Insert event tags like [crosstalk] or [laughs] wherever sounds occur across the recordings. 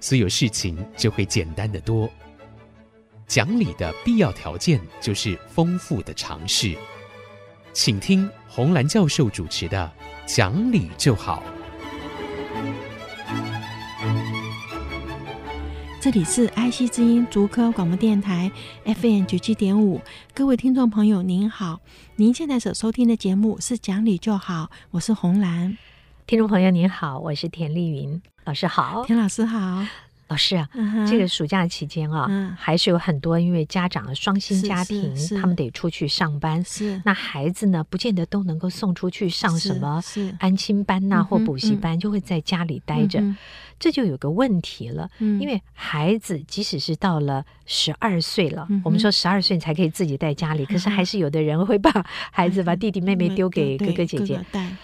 所有事情就会简单得多。讲理的必要条件就是丰富的常识。请听红兰教授主持的《讲理就好》。这里是 IC 之音竹科广播电台 FM 九七点五，各位听众朋友您好，您现在所收听的节目是《讲理就好》，我是红兰。听众朋友您好，我是田丽云老师好，田老师好。老师啊，uh huh. 这个暑假期间啊，uh. 还是有很多因为家长的双薪家庭，他们得出去上班。是，那孩子呢，不见得都能够送出去上什么安亲班呐、啊，或补习班，就会在家里待着。Uh. 这就有个问题了，uh. 因为孩子即使是到了十二岁了，uh. 我们说十二岁才可以自己在家里，uh. 可是还是有的人会把孩子、[laughs] 把弟弟妹妹丢给哥哥姐姐带。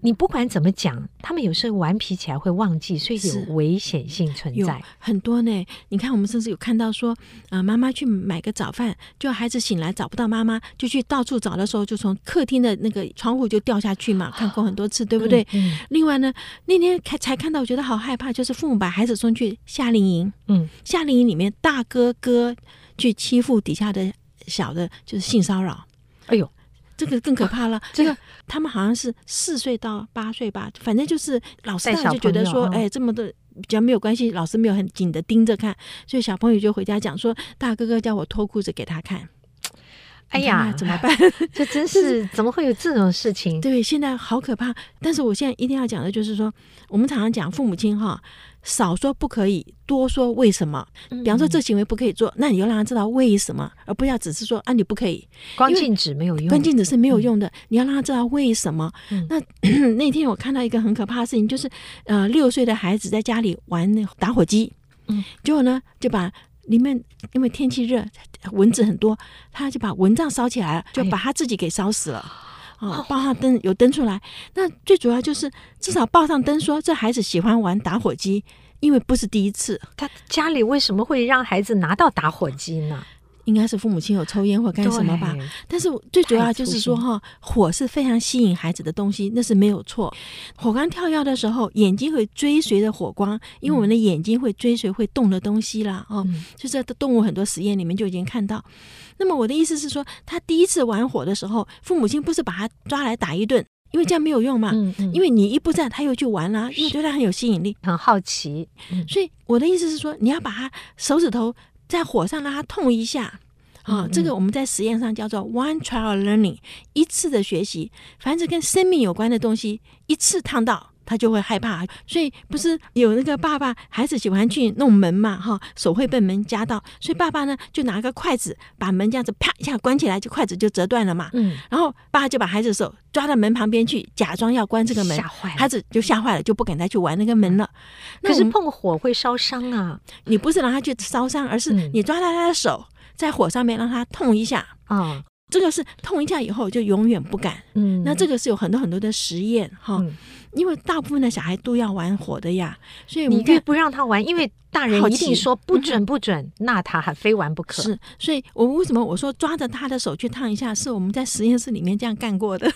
你不管怎么讲，他们有时候顽皮起来会忘记，所以有危险性存在很多呢。你看，我们甚至有看到说，啊、呃，妈妈去买个早饭，就孩子醒来找不到妈妈，就去到处找的时候，就从客厅的那个窗户就掉下去嘛，看过很多次，对不对？嗯嗯、另外呢，那天看才看到，我觉得好害怕，就是父母把孩子送去夏令营，嗯，夏令营里面大哥哥去欺负底下的小的，就是性骚扰，哎呦。这个更可怕了。这个他们好像是四岁到八岁吧，反正就是老师就觉得说，哎，这么的比较没有关系，老师没有很紧的盯着看，所以小朋友就回家讲说，大哥哥叫我脱裤子给他看。哎呀，怎么办？[laughs] 这真是怎么会有这种事情？对，现在好可怕。但是我现在一定要讲的就是说，我们常常讲父母亲哈。少说不可以，多说为什么。比方说，这行为不可以做，那你就让他知道为什么，而不要只是说啊，你不可以。光禁止没有用，光禁止是没有用的。你要让他知道为什么。那 [clears throat] 那天我看到一个很可怕的事情，就是呃，六岁的孩子在家里玩那打火机，嗯，结果呢就把里面因为天气热，蚊子很多，他就把蚊帐烧起来了，就把他自己给烧死了。啊，报上灯有灯出来，那最主要就是至少报上灯说这孩子喜欢玩打火机，因为不是第一次。他家里为什么会让孩子拿到打火机呢？应该是父母亲有抽烟或干什么吧，但是最主要就是说哈，火是非常吸引孩子的东西，那是没有错。火光跳跃的时候，眼睛会追随着火光，因为我们的眼睛会追随会动的东西啦。哦，嗯、就在动物很多实验里面就已经看到。那么我的意思是说，他第一次玩火的时候，父母亲不是把他抓来打一顿，因为这样没有用嘛。嗯嗯、因为你一不在，他又去玩啦，因为对他很有吸引力，很好奇。嗯、所以我的意思是说，你要把他手指头。在火上让它痛一下，啊、哦，这个我们在实验上叫做 one trial learning，一次的学习，凡是跟生命有关的东西，一次烫到。他就会害怕，所以不是有那个爸爸孩子喜欢去弄门嘛，哈，手会被门夹到，所以爸爸呢就拿个筷子把门这样子啪一下关起来，就筷子就折断了嘛。嗯，然后爸爸就把孩子的手抓到门旁边去，假装要关这个门，吓坏了，孩子就吓坏了，就不敢再去玩那个门了。可是碰火会烧伤啊！你不是让他去烧伤，而是你抓到他的手，在火上面让他痛一下啊。这个是痛一下以后就永远不敢。嗯，那这个是有很多很多的实验哈。因为大部分的小孩都要玩火的呀，所以你越不让他玩，因为大人一定说不准不准，嗯、那他还非玩不可。是，所以我为什么我说抓着他的手去烫一下，是我们在实验室里面这样干过的，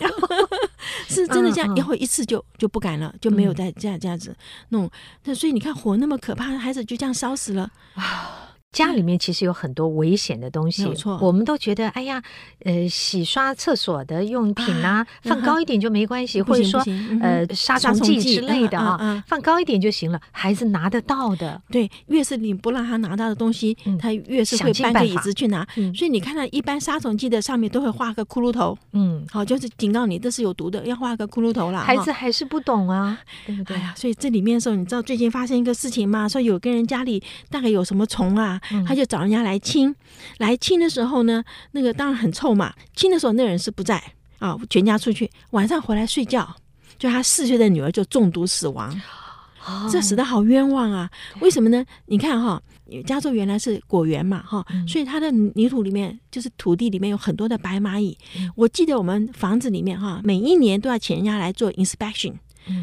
[laughs] 是真的这样，以后一次就就不敢了，就没有再这样这样子弄。那、嗯、所以你看火那么可怕，孩子就这样烧死了啊。家里面其实有很多危险的东西，没错，我们都觉得，哎呀，呃，洗刷厕所的用品啊，放高一点就没关系，或者说，呃，杀虫剂之类的啊，放高一点就行了。孩子拿得到的，对，越是你不让他拿到的东西，他越是会搬个椅子去拿。所以你看到一般杀虫剂的上面都会画个骷髅头，嗯，好，就是警告你这是有毒的，要画个骷髅头啦。孩子还是不懂啊，对不对？哎呀，所以这里面的时候，你知道最近发生一个事情吗？说有个人家里大概有什么虫啊？他就找人家来清，来清的时候呢，那个当然很臭嘛。清的时候那人是不在啊，全家出去，晚上回来睡觉，就他四岁的女儿就中毒死亡。哦、这死的好冤枉啊！为什么呢？你看哈，加州原来是果园嘛，哈、嗯，所以它的泥土里面就是土地里面有很多的白蚂蚁。嗯、我记得我们房子里面哈，每一年都要请人家来做 inspection，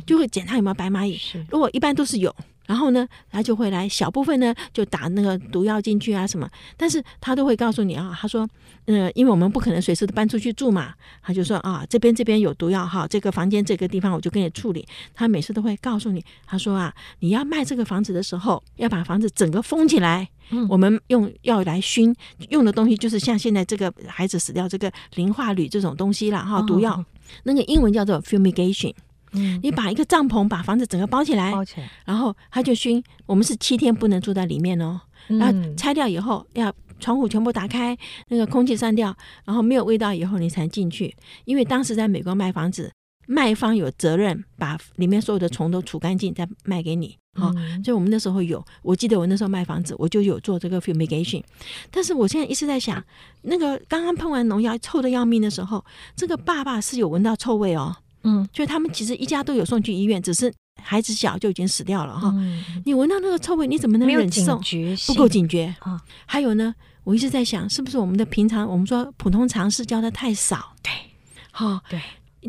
就会检查有没有白蚂蚁。是，如果一般都是有。然后呢，他就会来小部分呢，就打那个毒药进去啊什么，但是他都会告诉你啊，他说，呃，因为我们不可能随时都搬出去住嘛，他就说啊，这边这边有毒药哈，这个房间这个地方我就给你处理。他每次都会告诉你，他说啊，你要卖这个房子的时候，要把房子整个封起来，嗯，我们用药来熏，用的东西就是像现在这个孩子死掉这个磷化铝这种东西了哈，毒药，哦，那个英文叫做 fumigation。嗯，你把一个帐篷把房子整个包起来，包起来，然后他就熏。我们是七天不能住在里面哦，然后拆掉以后要窗户全部打开，那个空气散掉，然后没有味道以后你才进去。因为当时在美国卖房子，卖方有责任把里面所有的虫都除干净再卖给你。好，所以我们那时候有，我记得我那时候卖房子，我就有做这个 fumigation。但是我现在一直在想，那个刚刚喷完农药臭的要命的时候，这个爸爸是有闻到臭味哦。嗯，所以他们其实一家都有送去医院，只是孩子小就已经死掉了哈。嗯、你闻到那个臭味，你怎么能忍受？不够警觉啊！哦、还有呢，我一直在想，是不是我们的平常我们说普通常识教的太少？对，好、哦，对。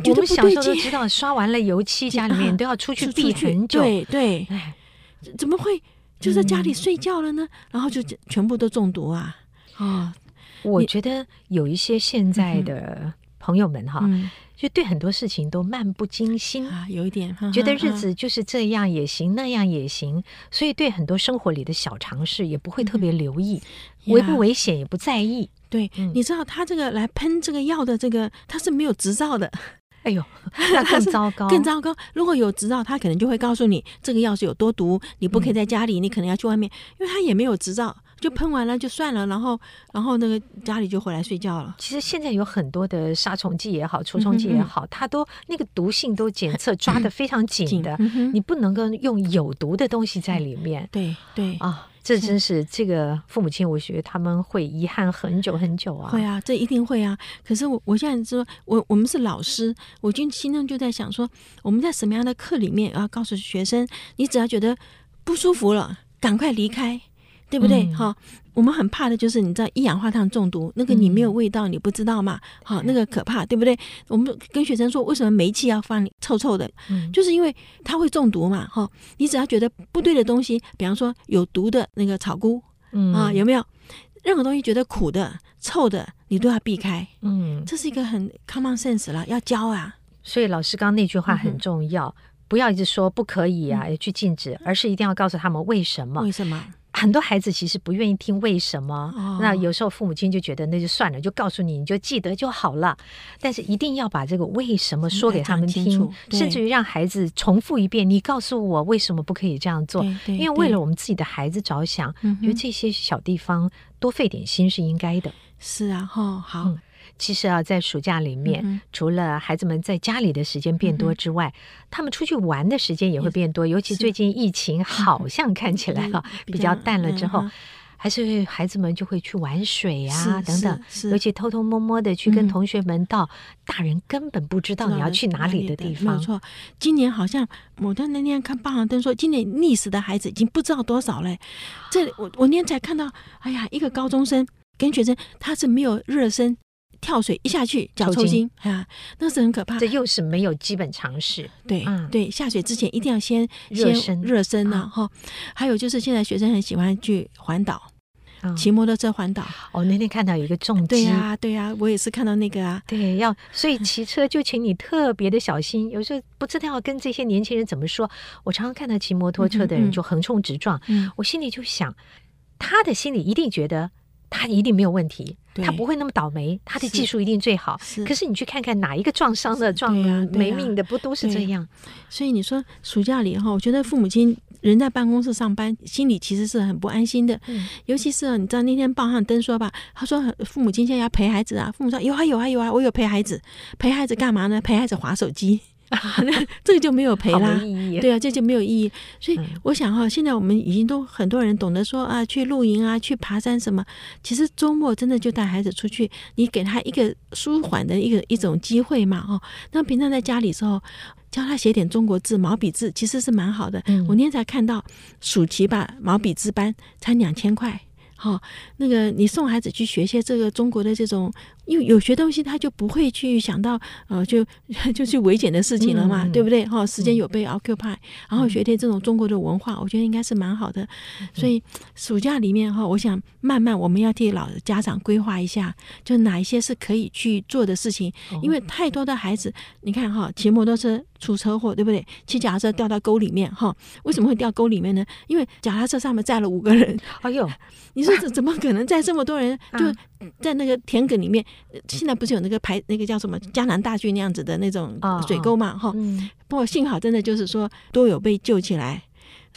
我们小时候都知道，刷完了油漆，[laughs] 家里面都要出去避很久。对对，哎，怎么会就在家里睡觉了呢？嗯、然后就全部都中毒啊！哦，我觉得有一些现在的朋友们哈。嗯就对很多事情都漫不经心啊，有一点觉得日子就是这样也行，那样也行，所以对很多生活里的小常识也不会特别留意，嗯、危不危险也不在意。对，嗯、你知道他这个来喷这个药的这个他是没有执照的，[laughs] 哎呦，那更糟糕，[laughs] 更糟糕。如果有执照，他可能就会告诉你这个药是有多毒，你不可以在家里，嗯、你可能要去外面，因为他也没有执照。就喷完了就算了，然后然后那个家里就回来睡觉了。其实现在有很多的杀虫剂也好，除虫剂也好，嗯、它都那个毒性都检测抓的非常紧的，嗯、你不能够用有毒的东西在里面。对对啊，这真是这个父母亲，我觉得他们会遗憾很久很久啊。会啊，这一定会啊。可是我我现在说，我我们是老师，我就心中就在想说，我们在什么样的课里面要告诉学生，你只要觉得不舒服了，赶快离开。对不对？哈、嗯，我们很怕的就是你知道一氧化碳中毒，那个你没有味道，你不知道嘛？好、嗯，那个可怕，对不对？我们跟学生说，为什么煤气要放臭臭的？嗯，就是因为它会中毒嘛。哈，你只要觉得不对的东西，比方说有毒的那个草菇，嗯啊，有没有？任何东西觉得苦的、臭的，你都要避开。嗯，这是一个很 common sense 了，要教啊。所以老师刚刚那句话很重要，嗯、不要一直说不可以啊，要去禁止，而是一定要告诉他们为什么？为什么？很多孩子其实不愿意听为什么，哦、那有时候父母亲就觉得那就算了，就告诉你，你就记得就好了。但是一定要把这个为什么说给他们听，甚至于让孩子重复一遍，你告诉我为什么不可以这样做？因为为了我们自己的孩子着想，觉得这些小地方多费点心是应该的。是啊，哈，好。嗯其实啊，在暑假里面，嗯、除了孩子们在家里的时间变多之外，嗯、他们出去玩的时间也会变多。尤其最近疫情好像看起来啊比较淡了之后，嗯、还是孩子们就会去玩水啊等等。尤其偷偷摸摸的去跟同学们到大人根本不知道你要去哪里的地方。没错，今年好像我在那天看报上登说，今年溺死的孩子已经不知道多少了。这我我那天才看到，哎呀，一个高中生跟学生他是没有热身。跳水一下去，脚抽筋啊，那是很可怕。这又是没有基本常识。对，嗯、对，下水之前一定要先热身，热身呢。哈，还有就是现在学生很喜欢去环岛，骑、嗯、摩托车环岛。哦，那天看到有一个重机。对呀、啊，对呀、啊，我也是看到那个啊。对，要所以骑车就请你特别的小心。有时候不知道要跟这些年轻人怎么说。我常常看到骑摩托车的人就横冲直撞，嗯嗯、我心里就想，他的心里一定觉得。他一定没有问题，他不会那么倒霉，他的技术一定最好。是，可是你去看看哪一个撞伤的、撞没命的，不都是这样？所以你说暑假里哈，我觉得父母亲人在办公室上班，心里其实是很不安心的。嗯，尤其是你知道那天报上登说吧，他说父母亲现在要陪孩子啊，父母说有啊有啊有啊，我有陪孩子，陪孩子干嘛呢？陪孩子划手机。[laughs] 这个就没有赔啦，对啊，这就没有意义。所以我想哈，现在我们已经都很多人懂得说啊，去露营啊，去爬山什么。其实周末真的就带孩子出去，你给他一个舒缓的一个一种机会嘛，哦。那平常在家里时候，教他写点中国字、毛笔字，其实是蛮好的。嗯、我那天才看到暑期吧，毛笔字班才两千块。好、哦，那个你送孩子去学些这个中国的这种，因为有些东西，他就不会去想到呃，就 [laughs] 就去危险的事情了嘛，嗯、对不对？哈、哦，时间有被 occupy，、嗯、然后学点这种中国的文化，我觉得应该是蛮好的。嗯、所以暑假里面哈、哦，我想慢慢我们要替老家长规划一下，就哪一些是可以去做的事情，哦、因为太多的孩子，你看哈，骑摩托车。出车祸对不对？骑脚踏车掉到沟里面哈？为什么会掉沟里面呢？因为脚踏车上面载了五个人。哎呦，你说这怎么可能载这么多人？[laughs] 就在那个田埂里面，现在不是有那个排那个叫什么江南大圳那样子的那种水沟嘛？哈，不过幸好真的就是说都有被救起来，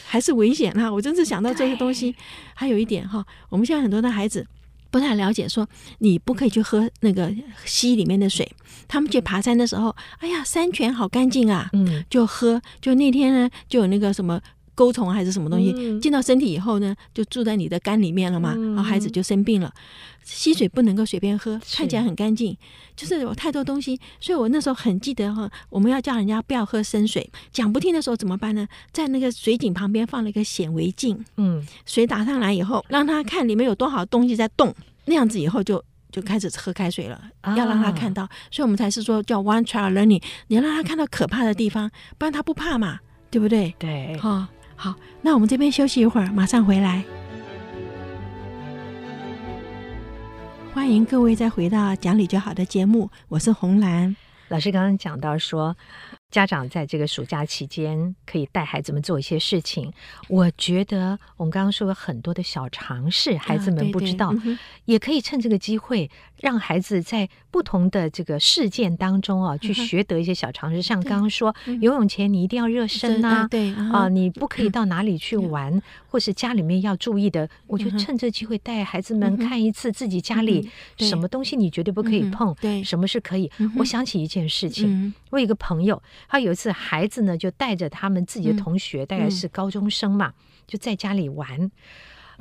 还是危险哈。我真是想到这些东西，还有一点哈，我们现在很多的孩子。不太了解，说你不可以去喝那个溪里面的水。他们去爬山的时候，哎呀，山泉好干净啊，嗯，就喝。就那天呢，就有那个什么钩虫还是什么东西进到身体以后呢，就住在你的肝里面了嘛，然后孩子就生病了。溪水不能够随便喝，看起来很干净，就是有太多东西。所以我那时候很记得哈，我们要叫人家不要喝生水。讲不听的时候怎么办呢？在那个水井旁边放了一个显微镜，嗯，水打上来以后，让他看里面有多少东西在动。那样子以后就就开始喝开水了，啊、要让他看到，所以我们才是说叫 one trial learning，你要让他看到可怕的地方，不然他不怕嘛，对不对？对，哈、哦，好，那我们这边休息一会儿，马上回来。欢迎各位再回到讲理就好的节目，我是红兰老师。刚刚讲到说。家长在这个暑假期间可以带孩子们做一些事情。我觉得我们刚刚说了很多的小尝试，孩子们不知道，也可以趁这个机会让孩子在不同的这个事件当中啊，去学得一些小常识。像刚刚说，游泳前你一定要热身呐，对啊，你不可以到哪里去玩，或是家里面要注意的。我就趁这机会带孩子们看一次自己家里什么东西你绝对不可以碰，对，什么是可以。我想起一件事情，我有一个朋友。他有一次，孩子呢就带着他们自己的同学，嗯、大概是高中生嘛，嗯、就在家里玩，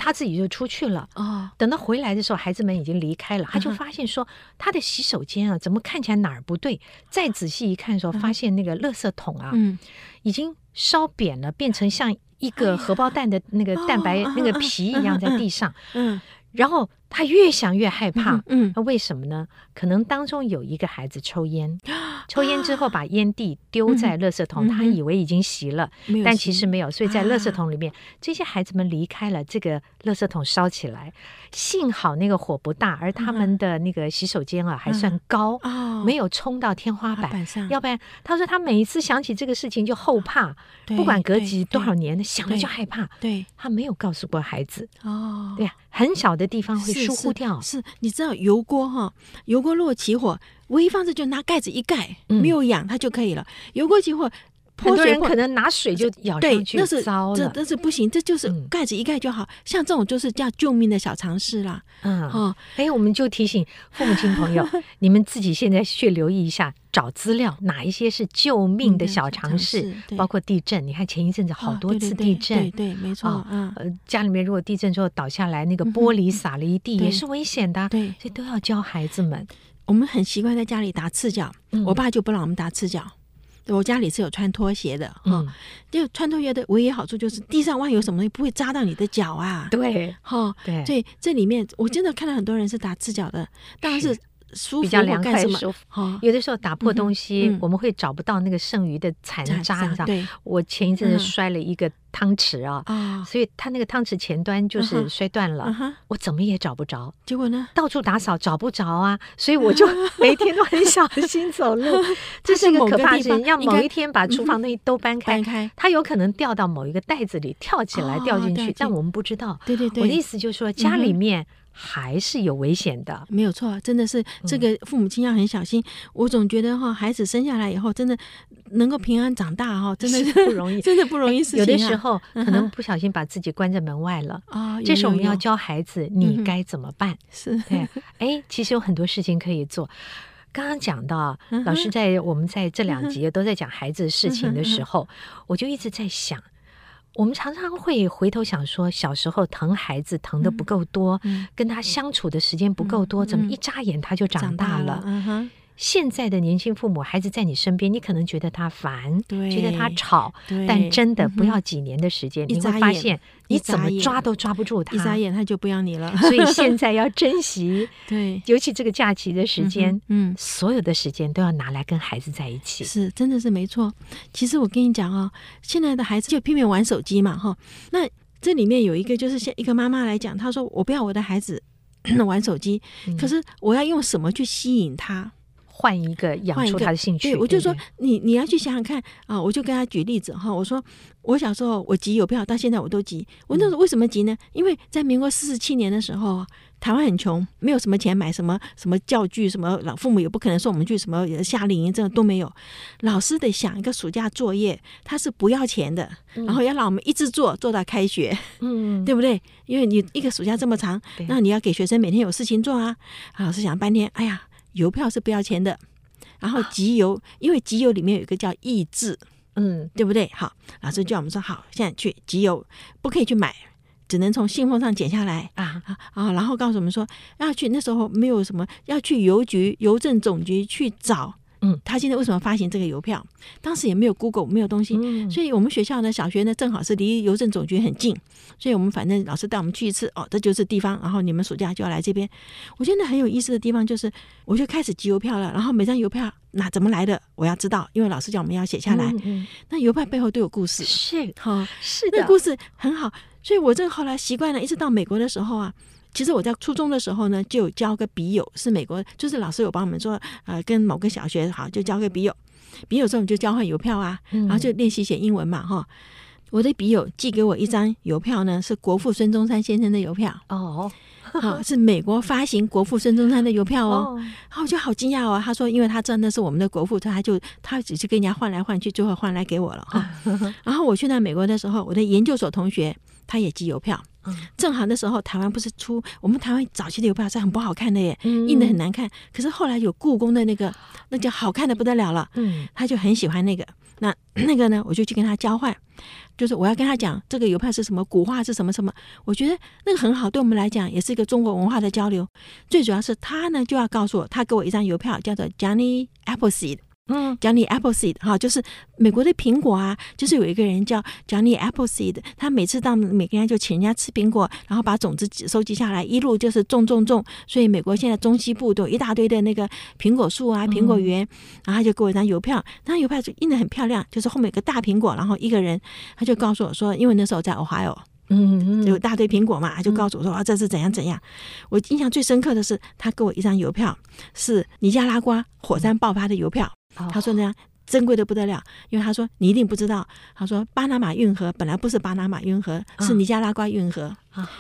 他自己就出去了。哦，等到回来的时候，孩子们已经离开了，他就发现说，他的洗手间啊，怎么看起来哪儿不对？再仔细一看的时候，发现那个垃圾桶啊，嗯，已经烧扁了，变成像一个荷包蛋的那个蛋白那个皮一样在地上。嗯，然后。他越想越害怕，嗯，那为什么呢？可能当中有一个孩子抽烟，[gasps] 抽烟之后把烟蒂丢在垃圾桶，他以为已经熄了，但其实没有，所以在垃圾桶里面，这些孩子们离开了，这个垃圾桶烧起来，幸好那个火不大，而他们的那个洗手间啊还算高，没有冲到天花板上，要不然他说他每一次想起这个事情就后怕，不管隔几多少年，想了就害怕，对，他没有告诉过孩子，哦，对呀，很小的地方会。疏忽掉是，是，你知道油锅哈，油锅如果起火，唯一方式就拿盖子一盖，没有氧它就可以了。油锅起火，很多人可能拿水就舀上去，那是糟了，这那是不行，这就是盖子一盖就好。像这种就是叫救命的小常识啦。嗯，哦，哎，我们就提醒父母亲朋友，[laughs] 你们自己现在去留意一下。找资料，哪一些是救命的小常识？包括地震，你看前一阵子好多次地震，对对，没错。嗯，呃，家里面如果地震之后倒下来，那个玻璃洒了一地，也是危险的。对，这都要教孩子们。我们很习惯在家里打赤脚，我爸就不让我们打赤脚。我家里是有穿拖鞋的，哈，就穿拖鞋的唯一好处就是地上万一有什么东西不会扎到你的脚啊。对，哈，对。所以这里面我真的看到很多人是打赤脚的，当然是。比较凉快舒服，有的时候打破东西，我们会找不到那个剩余的残渣，你知道？我前一阵子摔了一个汤匙啊，所以它那个汤匙前端就是摔断了，我怎么也找不着。结果呢？到处打扫找不着啊，所以我就 [laughs] 每天都很小心走路。[laughs] 这是一个可怕的事情，要某一天把厨房东西都搬开，它有可能掉到某一个袋子里，跳起来掉进去，但我们不知道。对对对，我的意思就是说家里面。还是有危险的，没有错，真的是这个父母亲要很小心。嗯、我总觉得哈，孩子生下来以后，真的能够平安长大哈，真的是不容易，[laughs] 真的不容易事情、啊。有的时候可能不小心把自己关在门外了啊，嗯、这时候我们要教孩子，你该怎么办？[laughs] 是对，哎，其实有很多事情可以做。刚刚讲到老师在我们在这两集都在讲孩子的事情的时候，我就一直在想，我们常常会回头想说，小时候疼孩子疼的不够多，跟他相处的时间不够多，怎么一眨眼他就长大了？现在的年轻父母，孩子在你身边，你可能觉得他烦，觉得他吵，但真的不要几年的时间，你会发现你怎么抓都抓不住他，一眨眼他就不要你了。[laughs] 所以现在 [laughs] 要珍惜，对，尤其这个假期的时间，嗯，所有的时间都要拿来跟孩子在一起。是，真的是没错。其实我跟你讲哦，现在的孩子就拼命玩手机嘛，哈。那这里面有一个，就是像一个妈妈来讲，她说：“我不要我的孩子 [clears throat] 玩手机，可是我要用什么去吸引他？”换一个养出他的兴趣，对，我就说你你要去想想看啊！我就跟他举例子哈，我说我小时候我集邮票，到现在我都集。我那时候为什么集呢？因为在民国四十七年的时候，台湾很穷，没有什么钱买什么什么教具，什么老父母也不可能送我们去什么夏令营，这个都没有。老师得想一个暑假作业，他是不要钱的，然后要让我们一直做做到开学，嗯，[laughs] 对不对？因为你一个暑假这么长，那你要给学生每天有事情做啊。老师想半天，哎呀。邮票是不要钱的，然后集邮，因为集邮里面有一个叫益智，嗯，对不对？好，老师叫我们说好，现在去集邮，不可以去买，只能从信封上剪下来啊啊，然后告诉我们说要去，那时候没有什么，要去邮局、邮政总局去找。嗯，他现在为什么发行这个邮票？当时也没有 Google，没有东西，嗯、所以我们学校呢小学呢，正好是离邮政总局很近，所以我们反正老师带我们去一次，哦，这就是地方，然后你们暑假就要来这边。我觉得很有意思的地方就是，我就开始集邮票了，然后每张邮票那怎么来的，我要知道，因为老师叫我们要写下来。嗯嗯、那邮票背后都有故事，是哈，哦、是的，那故事很好，所以我这后来习惯了，一直到美国的时候啊。其实我在初中的时候呢，就有交个笔友，是美国，就是老师有帮我们说，呃，跟某个小学好，就交个笔友，笔友之后我们就交换邮票啊，然后就练习写英文嘛，哈、嗯。我的笔友寄给我一张邮票呢，是国父孙中山先生的邮票。哦，[laughs] 好，是美国发行国父孙中山的邮票哦，然后我就好惊讶哦，他说，因为他知道那是我们的国父，他就他只是跟人家换来换去，最后换来给我了哈。[laughs] 然后我去到美国的时候，我的研究所同学他也寄邮票。正好那时候台湾不是出我们台湾早期的邮票是很不好看的耶，印的很难看。可是后来有故宫的那个，那就好看的不得了了。嗯，他就很喜欢那个。那 [clears throat] 那个呢，我就去跟他交换，就是我要跟他讲这个邮票是什么，古画是什么什么。我觉得那个很好，对我们来讲也是一个中国文化的交流。最主要是他呢就要告诉我，他给我一张邮票，叫做 Johnny Appleseed。嗯，Johnny Appleseed 哈，就是美国的苹果啊，就是有一个人叫 Johnny Appleseed，他每次到每个人就请人家吃苹果，然后把种子收集下来，一路就是种种种，所以美国现在中西部都有一大堆的那个苹果树啊、苹果园，然后他就给我一张邮票，那邮票就印的很漂亮，就是后面有个大苹果，然后一个人，他就告诉我说，因为那时候在 Ohio，嗯嗯，有一大堆苹果嘛，他就告诉我说啊，这是怎样怎样。我印象最深刻的是，他给我一张邮票，是尼加拉瓜火山爆发的邮票。他说那样珍贵的不得了，因为他说你一定不知道。他说巴拿马运河本来不是巴拿马运河，是尼加拉瓜运河。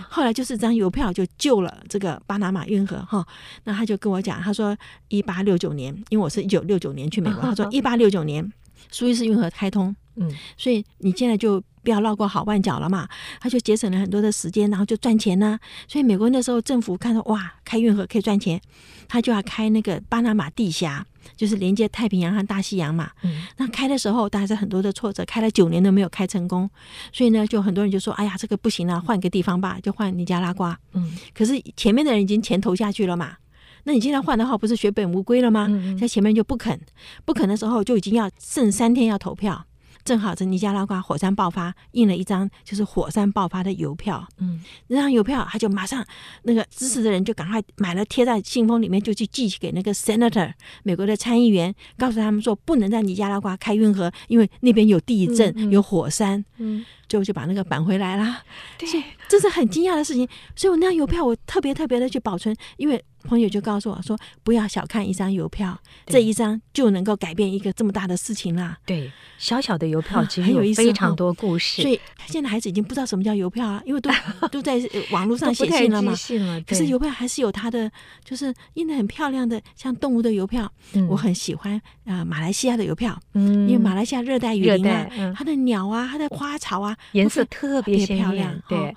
后来就是张邮票就救了这个巴拿马运河哈。那他就跟我讲，他说一八六九年，因为我是一九六九年去美国，他说一八六九年苏伊士运河开通，嗯，所以你现在就不要绕过好望角了嘛。他就节省了很多的时间，然后就赚钱呢。所以美国那时候政府看到哇，开运河可以赚钱，他就要开那个巴拿马地峡。就是连接太平洋和大西洋嘛，嗯，那开的时候，当然是很多的挫折，开了九年都没有开成功，所以呢，就很多人就说，哎呀，这个不行了，换个地方吧，就换尼加拉瓜，嗯，可是前面的人已经钱投下去了嘛，那你现在换的话，不是血本无归了吗？嗯，在前面就不肯，不肯的时候，就已经要剩三天要投票。正好是尼加拉瓜火山爆发，印了一张就是火山爆发的邮票。嗯，那张邮票他就马上那个支持的人就赶快买了，贴在信封里面，就去寄给那个 senator 美国的参议员，告诉他们说不能在尼加拉瓜开运河，因为那边有地震、有火山。嗯，最后就把那个返回来了。对，这是很惊讶的事情。所以我那张邮票我特别特别的去保存，因为。朋友就告诉我说：“不要小看一张邮票，这一张就能够改变一个这么大的事情啦。”对，小小的邮票其实有非常多故事。所以现在孩子已经不知道什么叫邮票啊，因为都都在网络上写信了嘛。了可是邮票还是有它的，就是印的很漂亮的，像动物的邮票，嗯、我很喜欢啊。马来西亚的邮票，嗯，因为马来西亚热带雨林啊，嗯、它的鸟啊，它的花草啊，颜色特别漂亮。对。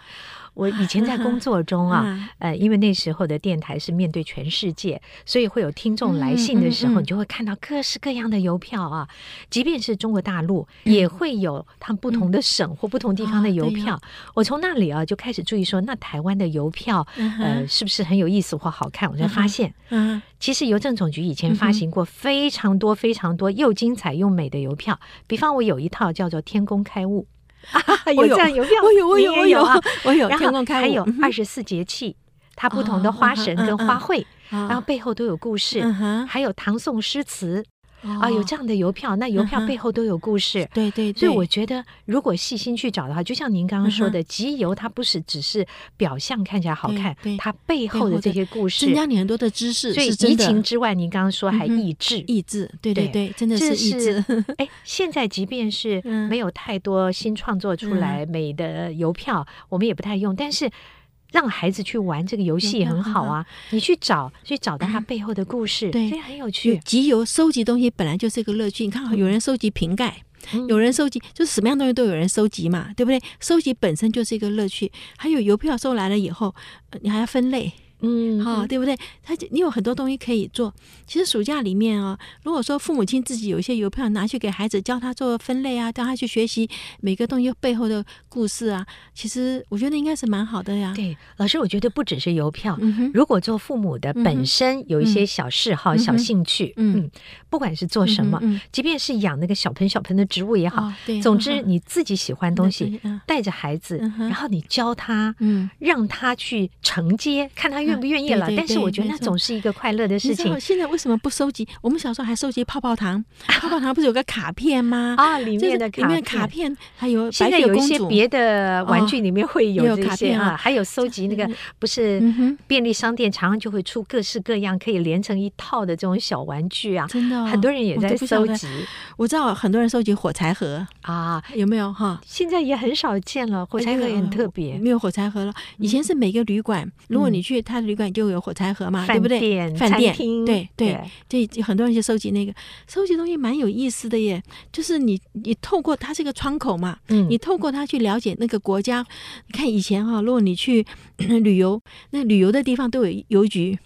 我以前在工作中啊，[laughs] 呃，因为那时候的电台是面对全世界，所以会有听众来信的时候，你就会看到各式各样的邮票啊。即便是中国大陆，也会有他们不同的省或不同地方的邮票。我从那里啊就开始注意说，那台湾的邮票，呃，是不是很有意思或好看？我就发现，嗯，其实邮政总局以前发行过非常多非常多又精彩又美的邮票。比方，我有一套叫做《天工开物》。[laughs] 啊，有这样邮票，我有，我有，我有啊，[laughs] 我有。然后还有二十四节气，它不同的花神跟花卉，然后背后都有故事。还有唐宋诗词。啊，有这样的邮票，那邮票背后都有故事。对对，所以我觉得，如果细心去找的话，就像您刚刚说的，集邮它不是只是表象看起来好看，它背后的这些故事增加你很多的知识。所以怡情之外，您刚刚说还益智，益智，对对对，真的是益智。哎，现在即便是没有太多新创作出来美的邮票，我们也不太用，但是。让孩子去玩这个游戏也很好啊！你去找，去找到它背后的故事，对，很有趣。集邮收集东西本来就是一个乐趣。你看，有人收集瓶盖，有人收集，就是什么样东西都有人收集嘛，对不对？收集本身就是一个乐趣。还有邮票收来了以后，你还要分类。嗯，好，对不对？他你有很多东西可以做。其实暑假里面啊，如果说父母亲自己有一些邮票拿去给孩子教他做分类啊，教他去学习每个东西背后的故事啊，其实我觉得应该是蛮好的呀。对，老师，我觉得不只是邮票，如果做父母的本身有一些小嗜好、小兴趣，嗯，不管是做什么，即便是养那个小盆小盆的植物也好，总之你自己喜欢东西，带着孩子，然后你教他，嗯，让他去承接，看他愿。不愿意了，但是我觉得那总是一个快乐的事情。现在为什么不收集？我们小时候还收集泡泡糖，泡泡糖不是有个卡片吗？啊，里面的里面卡片还有现在有一些别的玩具里面会有卡片啊，还有收集那个不是便利商店常常就会出各式各样可以连成一套的这种小玩具啊，真的，很多人也在收集。我知道很多人收集火柴盒啊，有没有哈？现在也很少见了，火柴盒也很特别，没有火柴盒了。以前是每个旅馆，如果你去他。旅馆就有火柴盒嘛，对不对？饭店，对对，这很多人就收集那个，收集东西蛮有意思的耶。就是你你透过它这个窗口嘛，嗯，你透过它去了解那个国家。你看以前哈，如果你去 [coughs] 旅游，那旅游的地方都有邮局，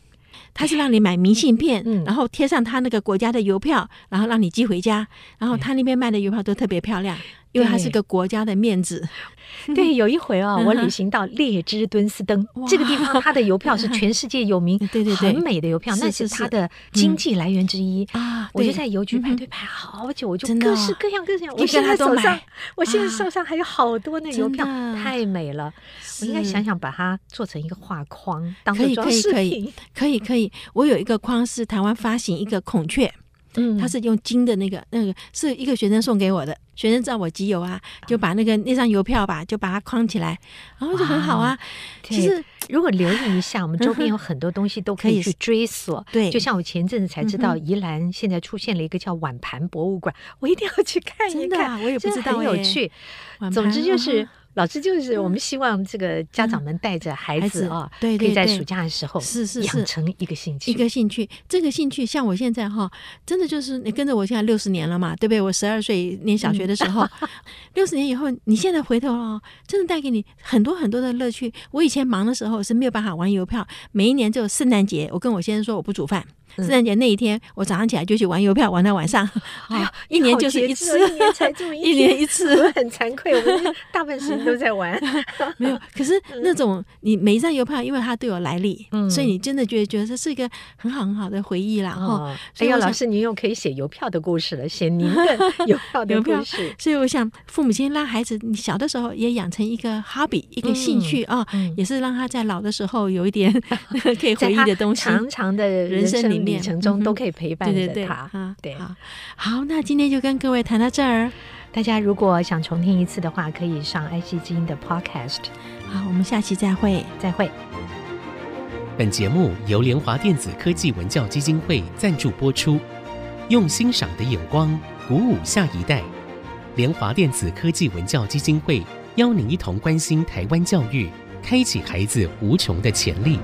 他是让你买明信片，然后贴上他那个国家的邮票，然后让你寄回家。然后他那边卖的邮票都特别漂亮，因为它是个国家的面子。[laughs] 对，有一回啊，我旅行到列支敦斯登这个地方，它的邮票是 [laughs] 全世界有名，对对对，很美的邮票，那是它的经济来源之一啊。我就在邮局排队排好久，我就各式各样各式各样。我现在手上，我现在手上还有好多那邮票，太美了。我应该想想把它做成一个画框，当做装饰品。可以可以，我有一个框是台湾发行一个孔雀。嗯，他是用金的那个，那个是一个学生送给我的。学生知道我集邮啊，就把那个那张邮票吧，就把它框起来，然后就很好啊。[laughs] 其实如果留意一下，我们周边有很多东西都可以去追索。对，就像我前阵子才知道，宜兰现在出现了一个叫碗盘博物馆，我一定要去看一看。我也不知道，很有趣。总之就是。老师就是我们希望这个家长们带着孩子啊，对，可以在暑假的时候是是养成一个兴趣，一个兴趣。这个兴趣像我现在哈，真的就是你跟着我现在六十年了嘛，对不对？我十二岁念小学的时候，[laughs] 六十年以后，你现在回头了，真的带给你很多很多的乐趣。我以前忙的时候是没有办法玩邮票，每一年只有圣诞节，我跟我先生说我不煮饭。圣诞节那一天，我早上起来就去玩邮票，玩到晚上。哎呀，一年就是一次，一年才这么 [laughs] 一年一次，[laughs] 我很惭愧，我们 [laughs] 大部分时间都在玩。没有，可是那种你每一张邮票，因为它都有来历，所以你真的觉得觉得这是一个很好很好的回忆啦。哈，哎呀，老师，您又可以写邮票的故事了，写您的邮票的故事。所以我想，父母亲让孩子你小的时候也养成一个 hobby，一个兴趣啊，也是让他在老的时候有一点可以回忆的东西，长长的人生里面。旅程中都可以陪伴着他，对，好，好，那今天就跟各位谈到这儿。大家如果想重听一次的话，可以上爱惜之音的 Podcast。好，我们下期再会，再会。本节目由联华电子科技文教基金会赞助播出，用欣赏的眼光鼓舞下一代。联华电子科技文教基金会邀您一同关心台湾教育，开启孩子无穷的潜力。